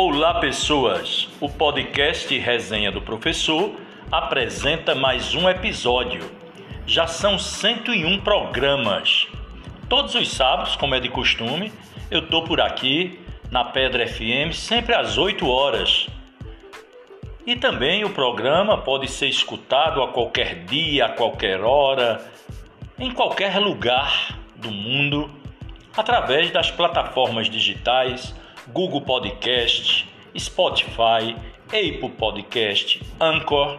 Olá, pessoas! O podcast Resenha do Professor apresenta mais um episódio. Já são 101 programas. Todos os sábados, como é de costume, eu tô por aqui na Pedra FM, sempre às 8 horas. E também o programa pode ser escutado a qualquer dia, a qualquer hora, em qualquer lugar do mundo, através das plataformas digitais Google Podcast, Spotify, Apple Podcast, Anchor,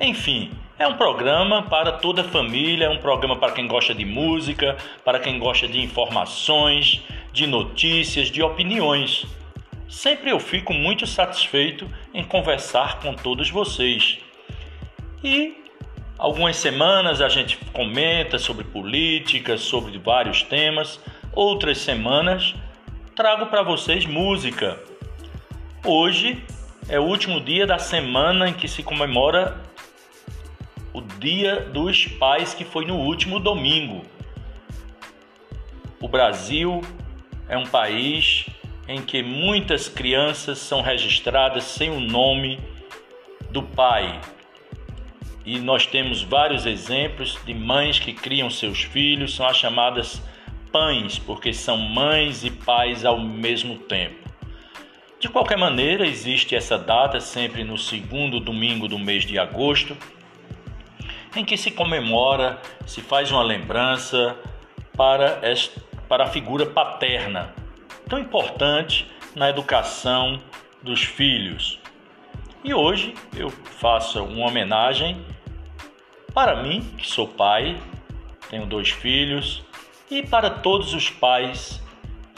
enfim, é um programa para toda a família, é um programa para quem gosta de música, para quem gosta de informações, de notícias, de opiniões. Sempre eu fico muito satisfeito em conversar com todos vocês. E algumas semanas a gente comenta sobre política, sobre vários temas, outras semanas trago para vocês música. Hoje é o último dia da semana em que se comemora o Dia dos Pais, que foi no último domingo. O Brasil é um país em que muitas crianças são registradas sem o nome do pai. E nós temos vários exemplos de mães que criam seus filhos, são as chamadas pães, porque são mães e pais ao mesmo tempo. De qualquer maneira, existe essa data sempre no segundo domingo do mês de agosto, em que se comemora, se faz uma lembrança para, esta, para a figura paterna, tão importante na educação dos filhos. E hoje eu faço uma homenagem para mim, que sou pai, tenho dois filhos, e para todos os pais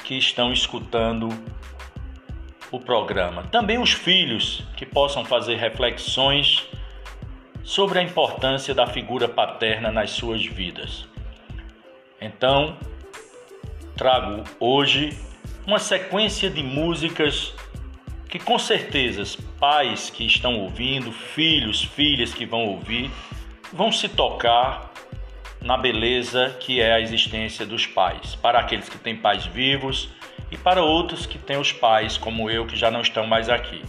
que estão escutando o programa. Também os filhos que possam fazer reflexões sobre a importância da figura paterna nas suas vidas. Então, trago hoje uma sequência de músicas que com certeza pais que estão ouvindo, filhos, filhas que vão ouvir, vão se tocar na beleza que é a existência dos pais, para aqueles que têm pais vivos e para outros que têm os pais, como eu, que já não estão mais aqui.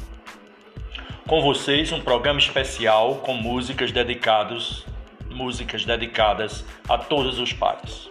Com vocês, um programa especial com músicas dedicadas, músicas dedicadas a todos os pais.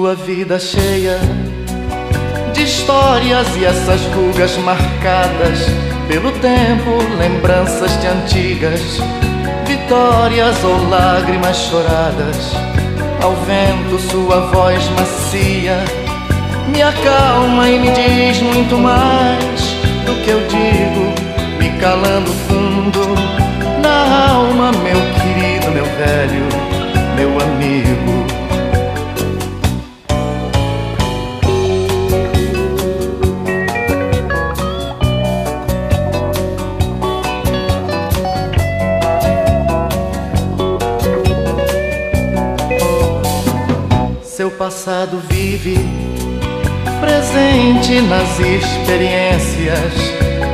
Sua vida cheia de histórias e essas rugas marcadas pelo tempo, lembranças de antigas vitórias ou lágrimas choradas. Ao vento, sua voz macia me acalma e me diz muito mais do que eu digo, me calando fundo na alma, meu querido, meu velho, meu amigo. Passado vive presente nas experiências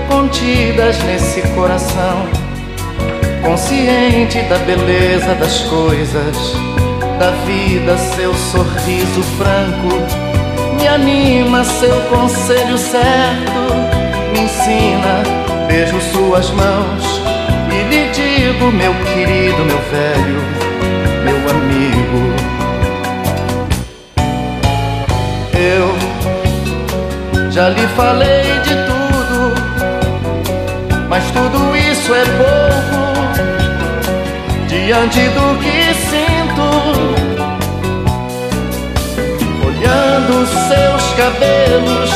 contidas nesse coração, consciente da beleza das coisas, da vida, seu sorriso franco me anima, seu conselho certo me ensina. Beijo suas mãos e lhe digo, meu querido, meu velho, meu amigo. Eu já lhe falei de tudo, mas tudo isso é pouco diante do que sinto. Olhando seus cabelos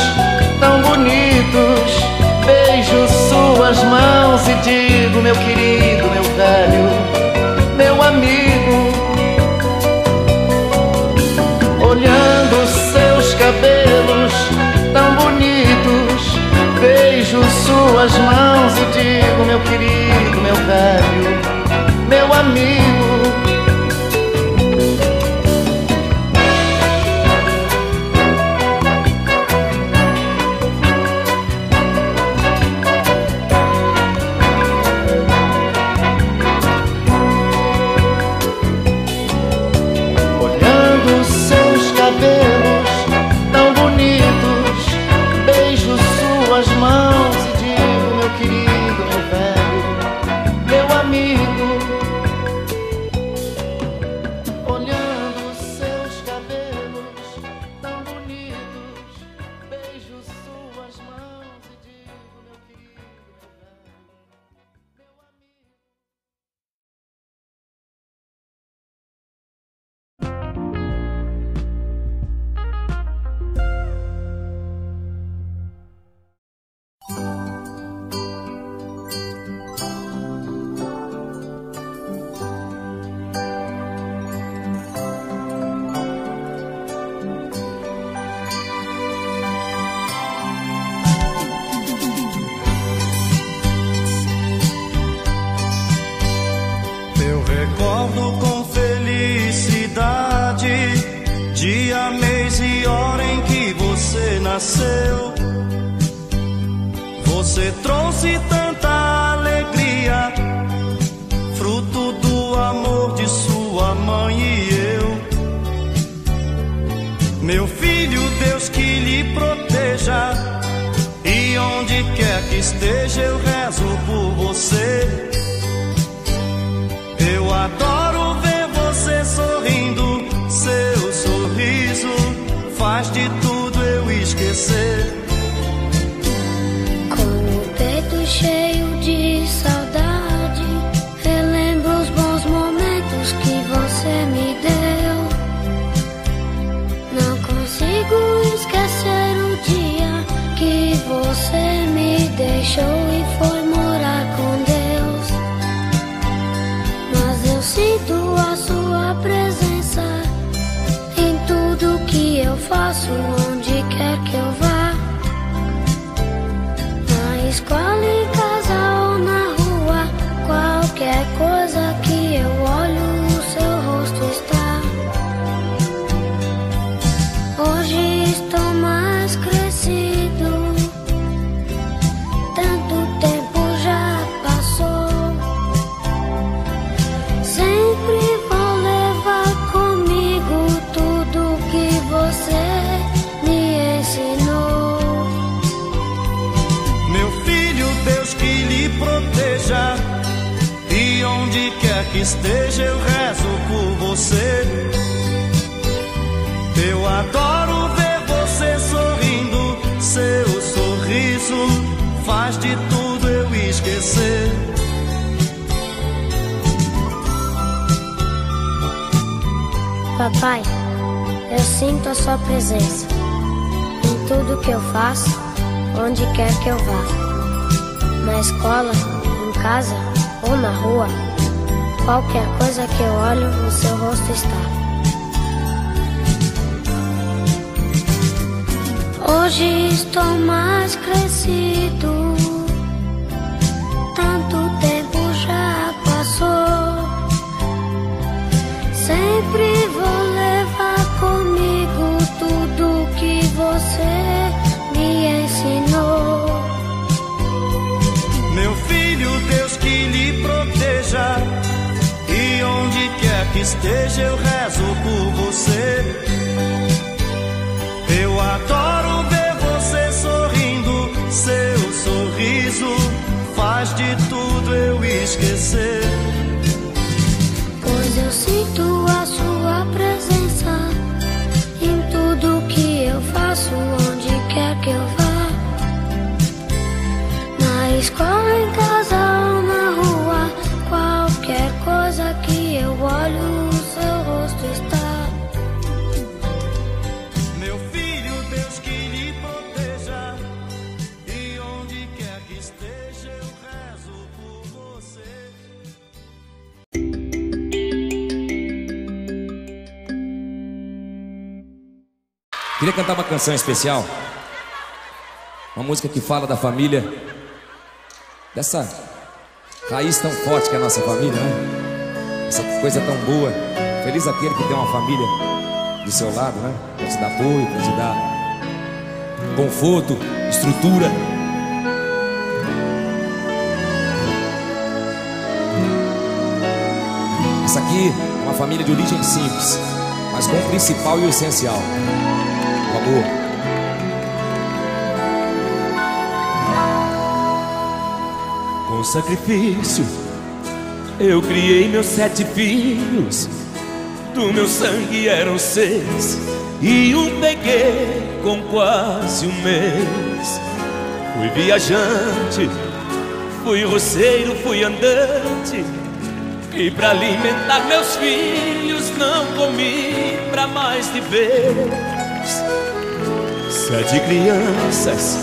tão bonitos, beijo suas mãos e digo, meu querido, meu velho. suas mãos e digo, meu querido, meu velho, meu amigo deixa eu casa ou na rua, qualquer coisa que eu olho no seu rosto está. Hoje estou mais crescido. esteja, eu rezo por você. Eu adoro ver você sorrindo, seu sorriso faz de tudo eu esquecer. Queria cantar uma canção especial. Uma música que fala da família. Dessa raiz tão forte que é a nossa família, né? Essa coisa tão boa. Feliz aquele que tem uma família do seu lado, né? Pra te dar apoio, pra te dar conforto, estrutura. Essa aqui é uma família de origem simples, mas com o principal e o essencial: amor. Com sacrifício, eu criei meus sete filhos. Do meu sangue eram seis, e um peguei com quase um mês. Fui viajante, fui roceiro, fui andante. E para alimentar meus filhos, não comi para mais de. Sete crianças,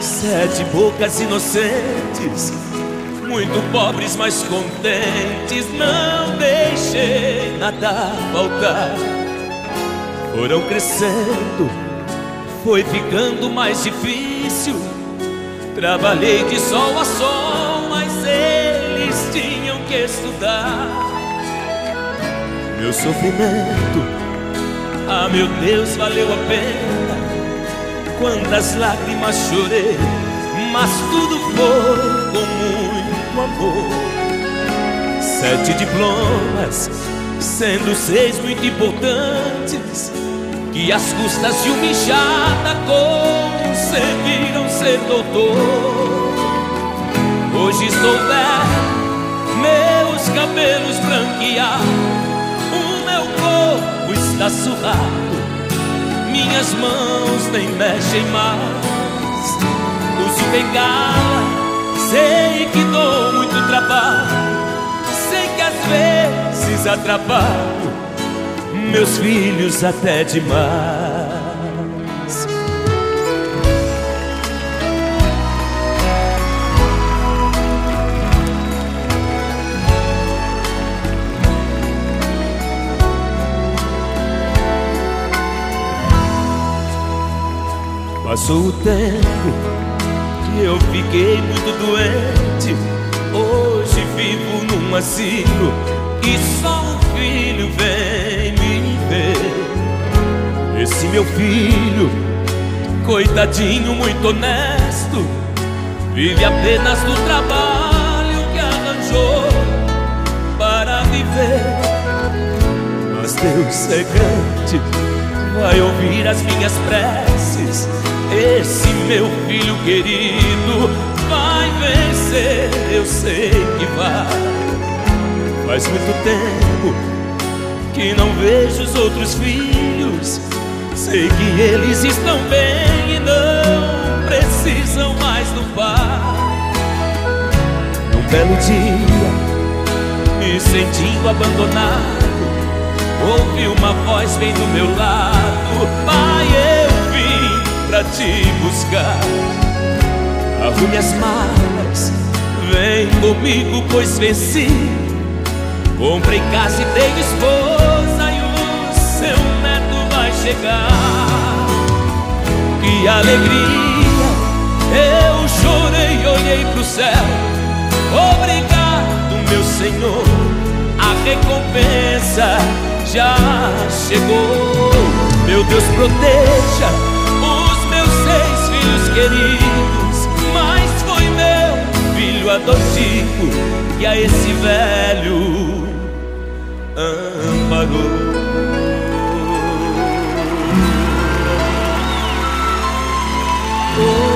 sete bocas inocentes muito pobres, mas contentes. Não deixei nada faltar. Foram crescendo, foi ficando mais difícil. Trabalhei de sol a sol, mas eles tinham que estudar. Meu sofrimento, ah meu Deus, valeu a pena. Quantas lágrimas chorei, mas tudo foi com muito amor. Sete diplomas, sendo seis muito importantes, que às custas de humilhada conseguiram ser doutor. Hoje estou velho, meus cabelos branqueados, o meu corpo está surrado, minhas mãos nem mexem mais. Uso bengala, sei que dou muito trabalho, sei que às vezes atrapalho meus filhos até demais. Passou o tempo que eu fiquei muito doente. Hoje vivo num asilo e só um filho vem me ver. Esse meu filho, coitadinho, muito honesto, vive apenas do trabalho que arranjou para viver. Mas Deus é grande, vai ouvir as minhas preces. Esse meu filho querido vai vencer, eu sei que vai. Faz muito tempo que não vejo os outros filhos. Sei que eles estão bem e não precisam mais do pai. Num belo dia, me sentindo abandonado, ouvi uma voz bem do meu lado. Pai, pra te buscar. Arrume as malas, vem comigo, pois venci. Comprei casa e tenho esposa e o seu neto vai chegar. Que alegria! Eu chorei olhei pro céu. Obrigado, meu Senhor. A recompensa já chegou. Meu Deus, proteja queridos, mas foi meu filho adotivo que a esse velho amparou. Oh.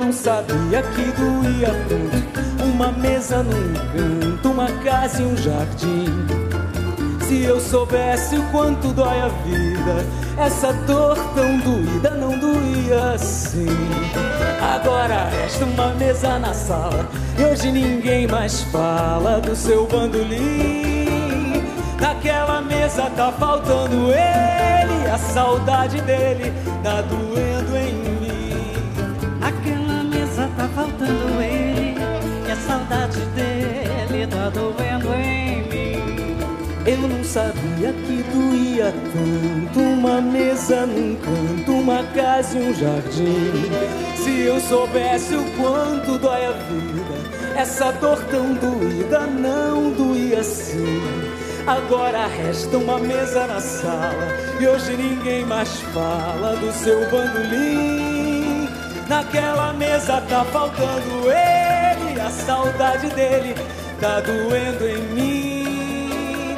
Não sabia que doía tanto uma mesa num canto, uma casa e um jardim. Se eu soubesse o quanto dói a vida, essa dor tão doída não doía assim. Agora resta uma mesa na sala e hoje ninguém mais fala do seu bandolim. Naquela mesa tá faltando ele, a saudade dele tá doendo em que doía tanto uma mesa num canto, uma casa e um jardim. Se eu soubesse o quanto dói a vida, essa dor tão doída não doía assim. Agora resta uma mesa na sala e hoje ninguém mais fala do seu bandolim. Naquela mesa tá faltando ele, a saudade dele tá doendo em mim.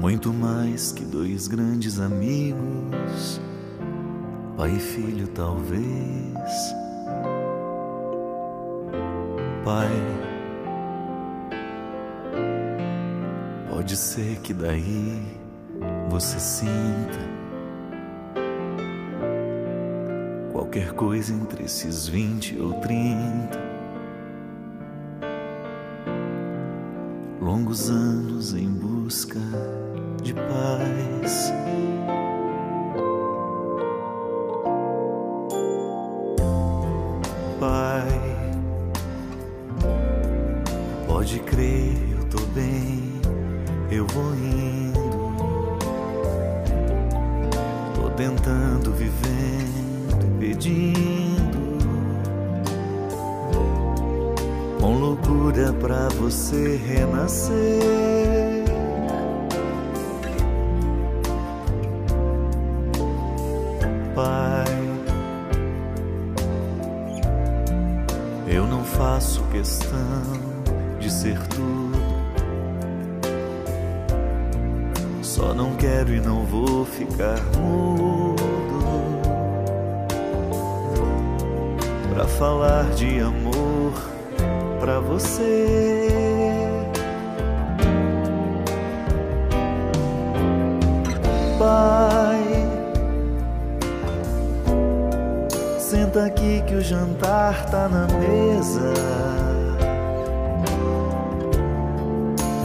Muito mais que dois grandes amigos, pai e filho, talvez. Pai, pode ser que daí você sinta qualquer coisa entre esses vinte ou trinta longos anos em busca de paz. Não faço questão de ser tudo. Só não quero e não vou ficar mudo pra falar de amor pra você. Pai, senta aqui que o jantar tá na mesa.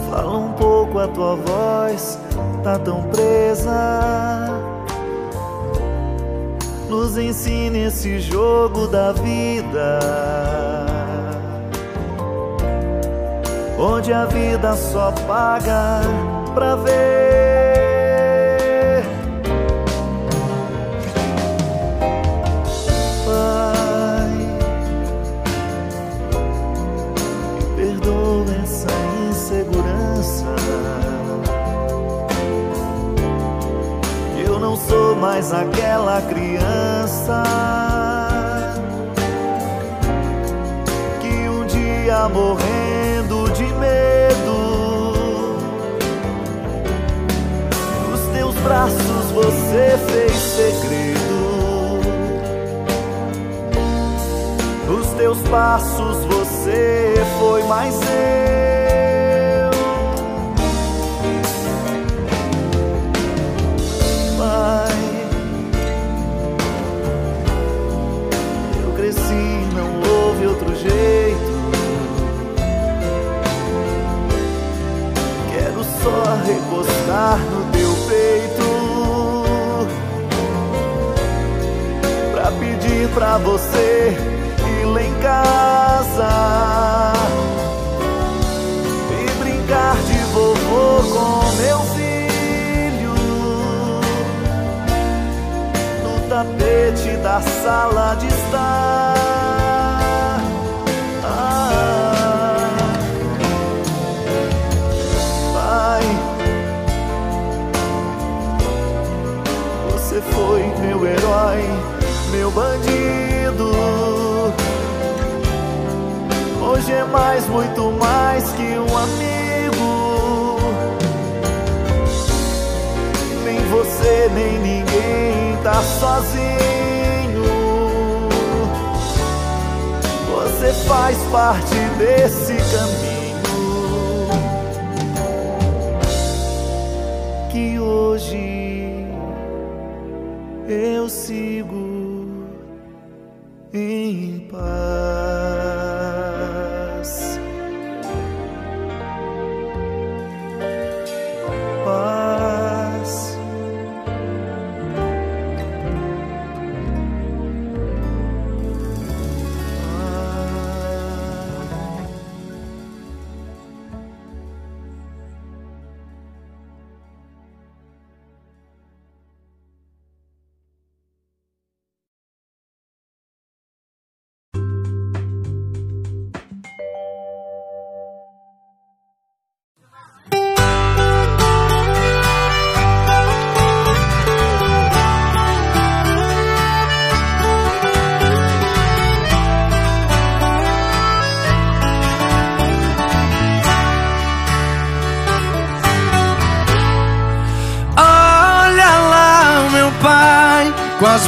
Fala um pouco, a tua voz tá tão presa. Nos ensine esse jogo da vida. Onde a vida só paga pra ver. Mais aquela criança que um dia morrendo de medo nos teus braços você fez segredo. Nos teus passos você foi mais eu. Jeito. Quero só recostar no teu peito. Pra pedir pra você ir lá em casa e brincar de vovô com meu filho no tapete da sala de estar. Mais, muito mais que um amigo. Nem você, nem ninguém tá sozinho. Você faz parte desse caminho que hoje eu sigo em paz.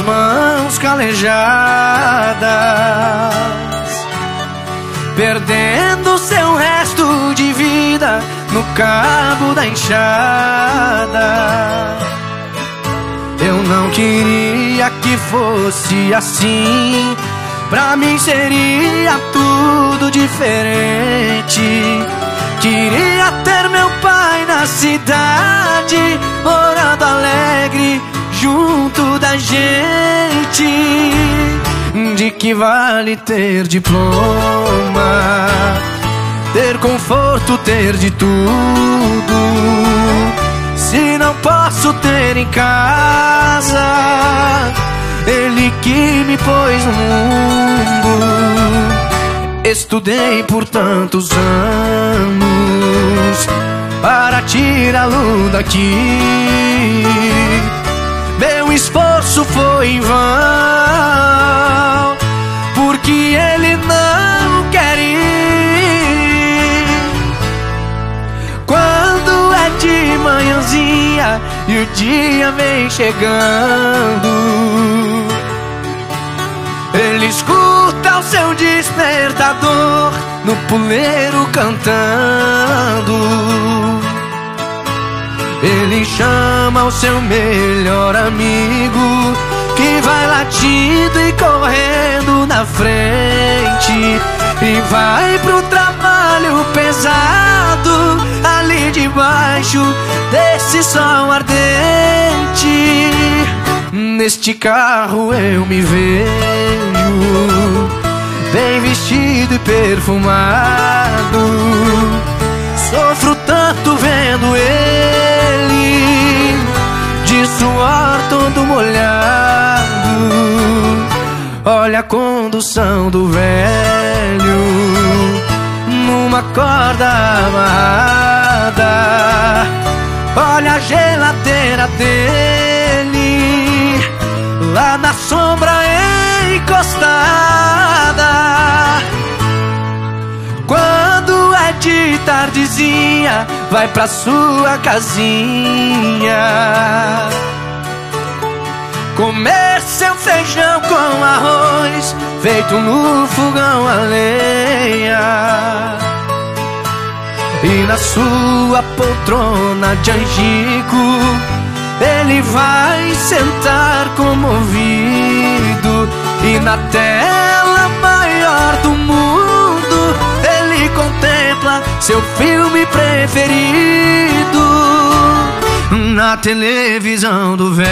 Mãos calejadas, perdendo seu resto de vida no cabo da enxada. Eu não queria que fosse assim. Pra mim seria tudo diferente. Queria ter meu pai na cidade, morando alegre junto da gente. De que vale ter diploma, ter conforto, ter de tudo. Se não posso ter em casa, ele que me pôs no mundo. Estudei por tantos anos para tirá-lo daqui. Meu esforço foi em vão, porque ele não quer ir. Quando é de manhãzinha e o dia vem chegando. Ele escuta o seu despertador no puleiro cantando. Ele chama o seu melhor amigo que vai latindo e correndo na frente e vai pro trabalho pesado ali debaixo desse sol ardente. Neste carro eu me vejo bem vestido e perfumado. Sofro tanto vendo ele todo molhado. Olha a condução do velho numa corda amarrada. Olha a geladeira dele lá na sombra encostada. Quando é de tardezinha, vai pra sua casinha. Comer seu feijão com arroz, feito no fogão a lenha. E na sua poltrona de angico Ele vai sentar comovido E na tela maior do mundo Ele contempla seu filme preferido Na televisão do velho.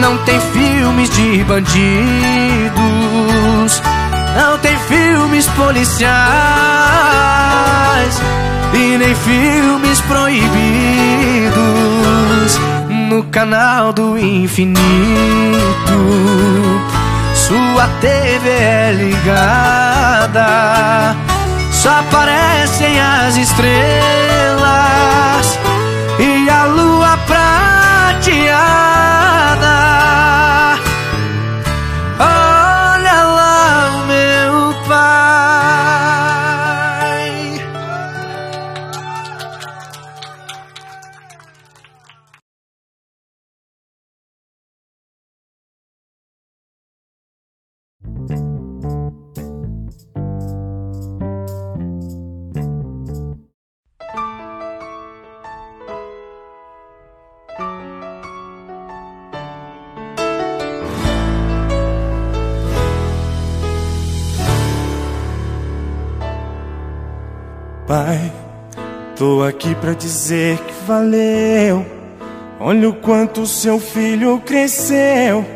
Não tem filmes de bandidos. Não tem filmes policiais. E nem filmes proibidos. No canal do infinito. Sua TV é ligada, só aparecem as estrelas e a lua prateada. Pai, tô aqui pra dizer que valeu. Olha o quanto seu filho cresceu.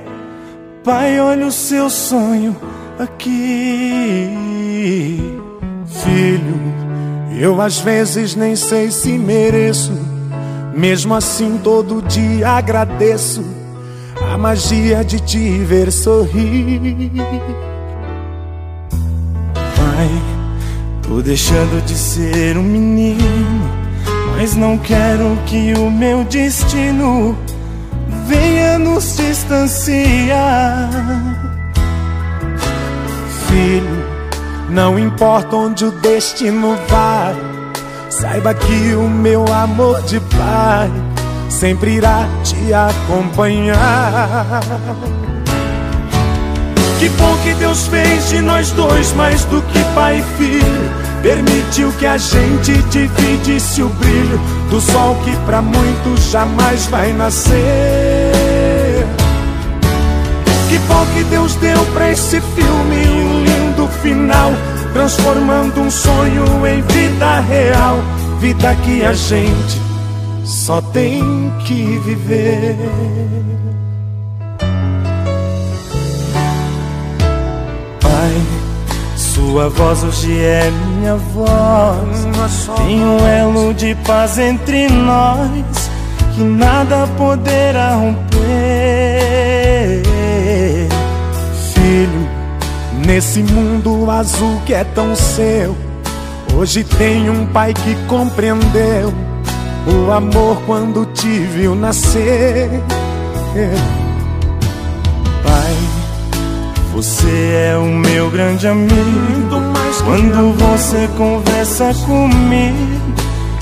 Pai, olha o seu sonho aqui. Filho, eu às vezes nem sei se mereço. Mesmo assim, todo dia agradeço a magia de te ver sorrir. Pai, Tô deixando de ser um menino, mas não quero que o meu destino venha nos distanciar. Filho, não importa onde o destino vai, saiba que o meu amor de pai sempre irá te acompanhar. Que bom que Deus fez de nós dois mais do que pai e filho. Permitiu que a gente dividisse o brilho do sol que para muitos jamais vai nascer. Que bom que Deus deu para esse filme um lindo final, transformando um sonho em vida real, vida que a gente só tem que viver. Sua voz hoje é minha voz. Tem um elo de paz entre nós que nada poderá romper. Filho, nesse mundo azul que é tão seu, hoje tem um pai que compreendeu o amor quando te viu nascer. Pai, você é o meu grande amigo. Quando você conversa comigo,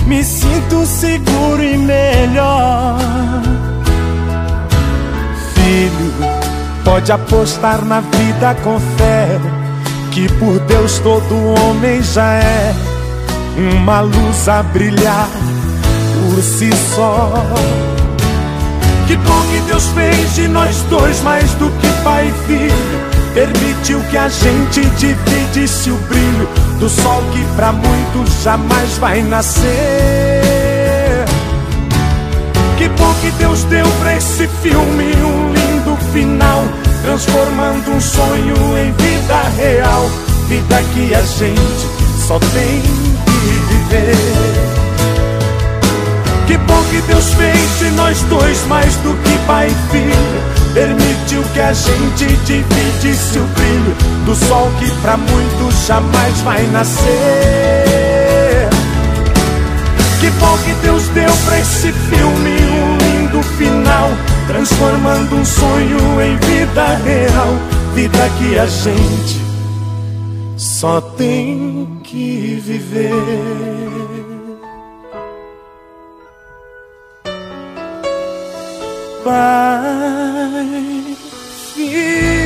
me sinto seguro e melhor. Filho, pode apostar na vida com fé. Que por Deus todo homem já é uma luz a brilhar por si só. Que bom que Deus fez de nós dois mais do que pai e filho. Permitiu que a gente dividisse o brilho do sol que pra muitos jamais vai nascer. Que bom que Deus deu pra esse filme um lindo final, transformando um sonho em vida real, vida que a gente só tem que viver. Que bom que Deus fez de nós dois mais do que pai e filho. Permitiu que a gente dividisse o brilho do sol que pra muitos jamais vai nascer. Que bom que Deus deu pra esse filme um lindo final, transformando um sonho em vida real, vida que a gente só tem que viver. Pai, filho.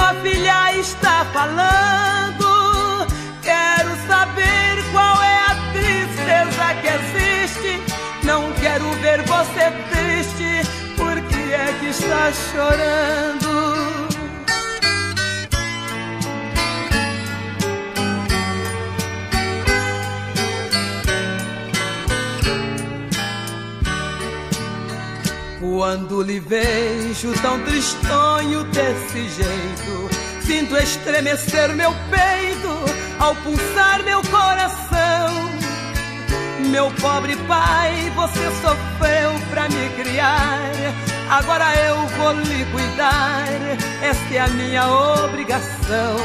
Sua filha está falando. Quero saber qual é a tristeza que existe. Não quero ver você triste. Por que é que está chorando? Quando lhe vejo tão tristonho desse jeito, sinto estremecer meu peito ao pulsar meu coração. Meu pobre pai, você sofreu pra me criar, agora eu vou lhe cuidar, esta é a minha obrigação.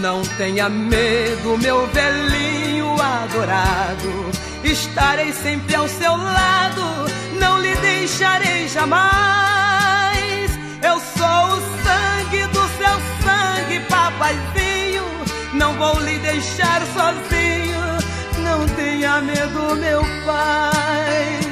Não tenha medo, meu velhinho adorado, estarei sempre ao seu lado não lhe deixarei jamais. Eu sou o sangue do seu sangue, papaizinho. Não vou lhe deixar sozinho. Não tenha medo, meu pai.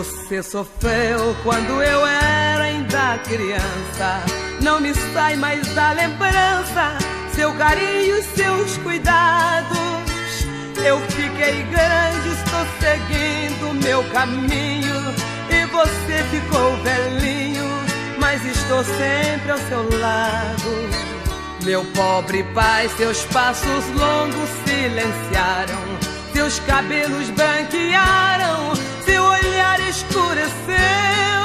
Você sofreu quando eu era ainda criança. Não me sai mais da lembrança seu carinho e seus cuidados. Eu fiquei grande, estou seguindo meu caminho. E você ficou velhinho, mas estou sempre ao seu lado. Meu pobre pai, seus passos longos silenciaram, seus cabelos branquearam, escureceu,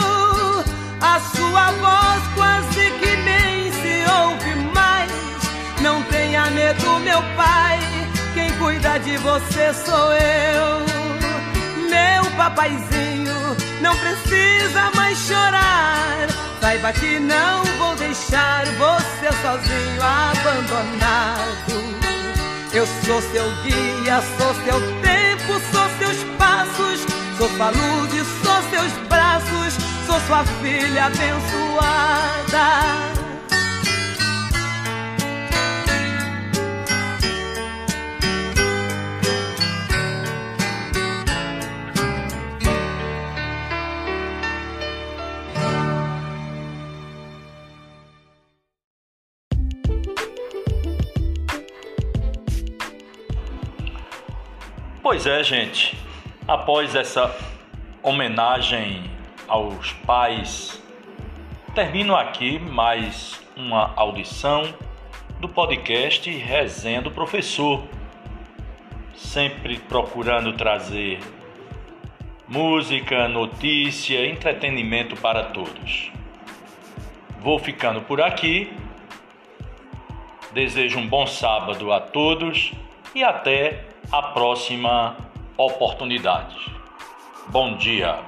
a sua voz quase que nem se ouve mais. Não tenha medo, meu pai, quem cuida de você sou eu. Meu papaizinho, não precisa mais chorar. Saiba que não vou deixar você sozinho, abandonado. Eu sou seu guia, sou seu tempo, sou seus passos, sou sua luz sou seus braços, sou sua filha abençoada. Pois é, gente. Após essa homenagem aos pais, termino aqui mais uma audição do podcast Resenha do Professor. Sempre procurando trazer música, notícia, entretenimento para todos. Vou ficando por aqui. Desejo um bom sábado a todos e até a próxima oportunidade. Bom dia.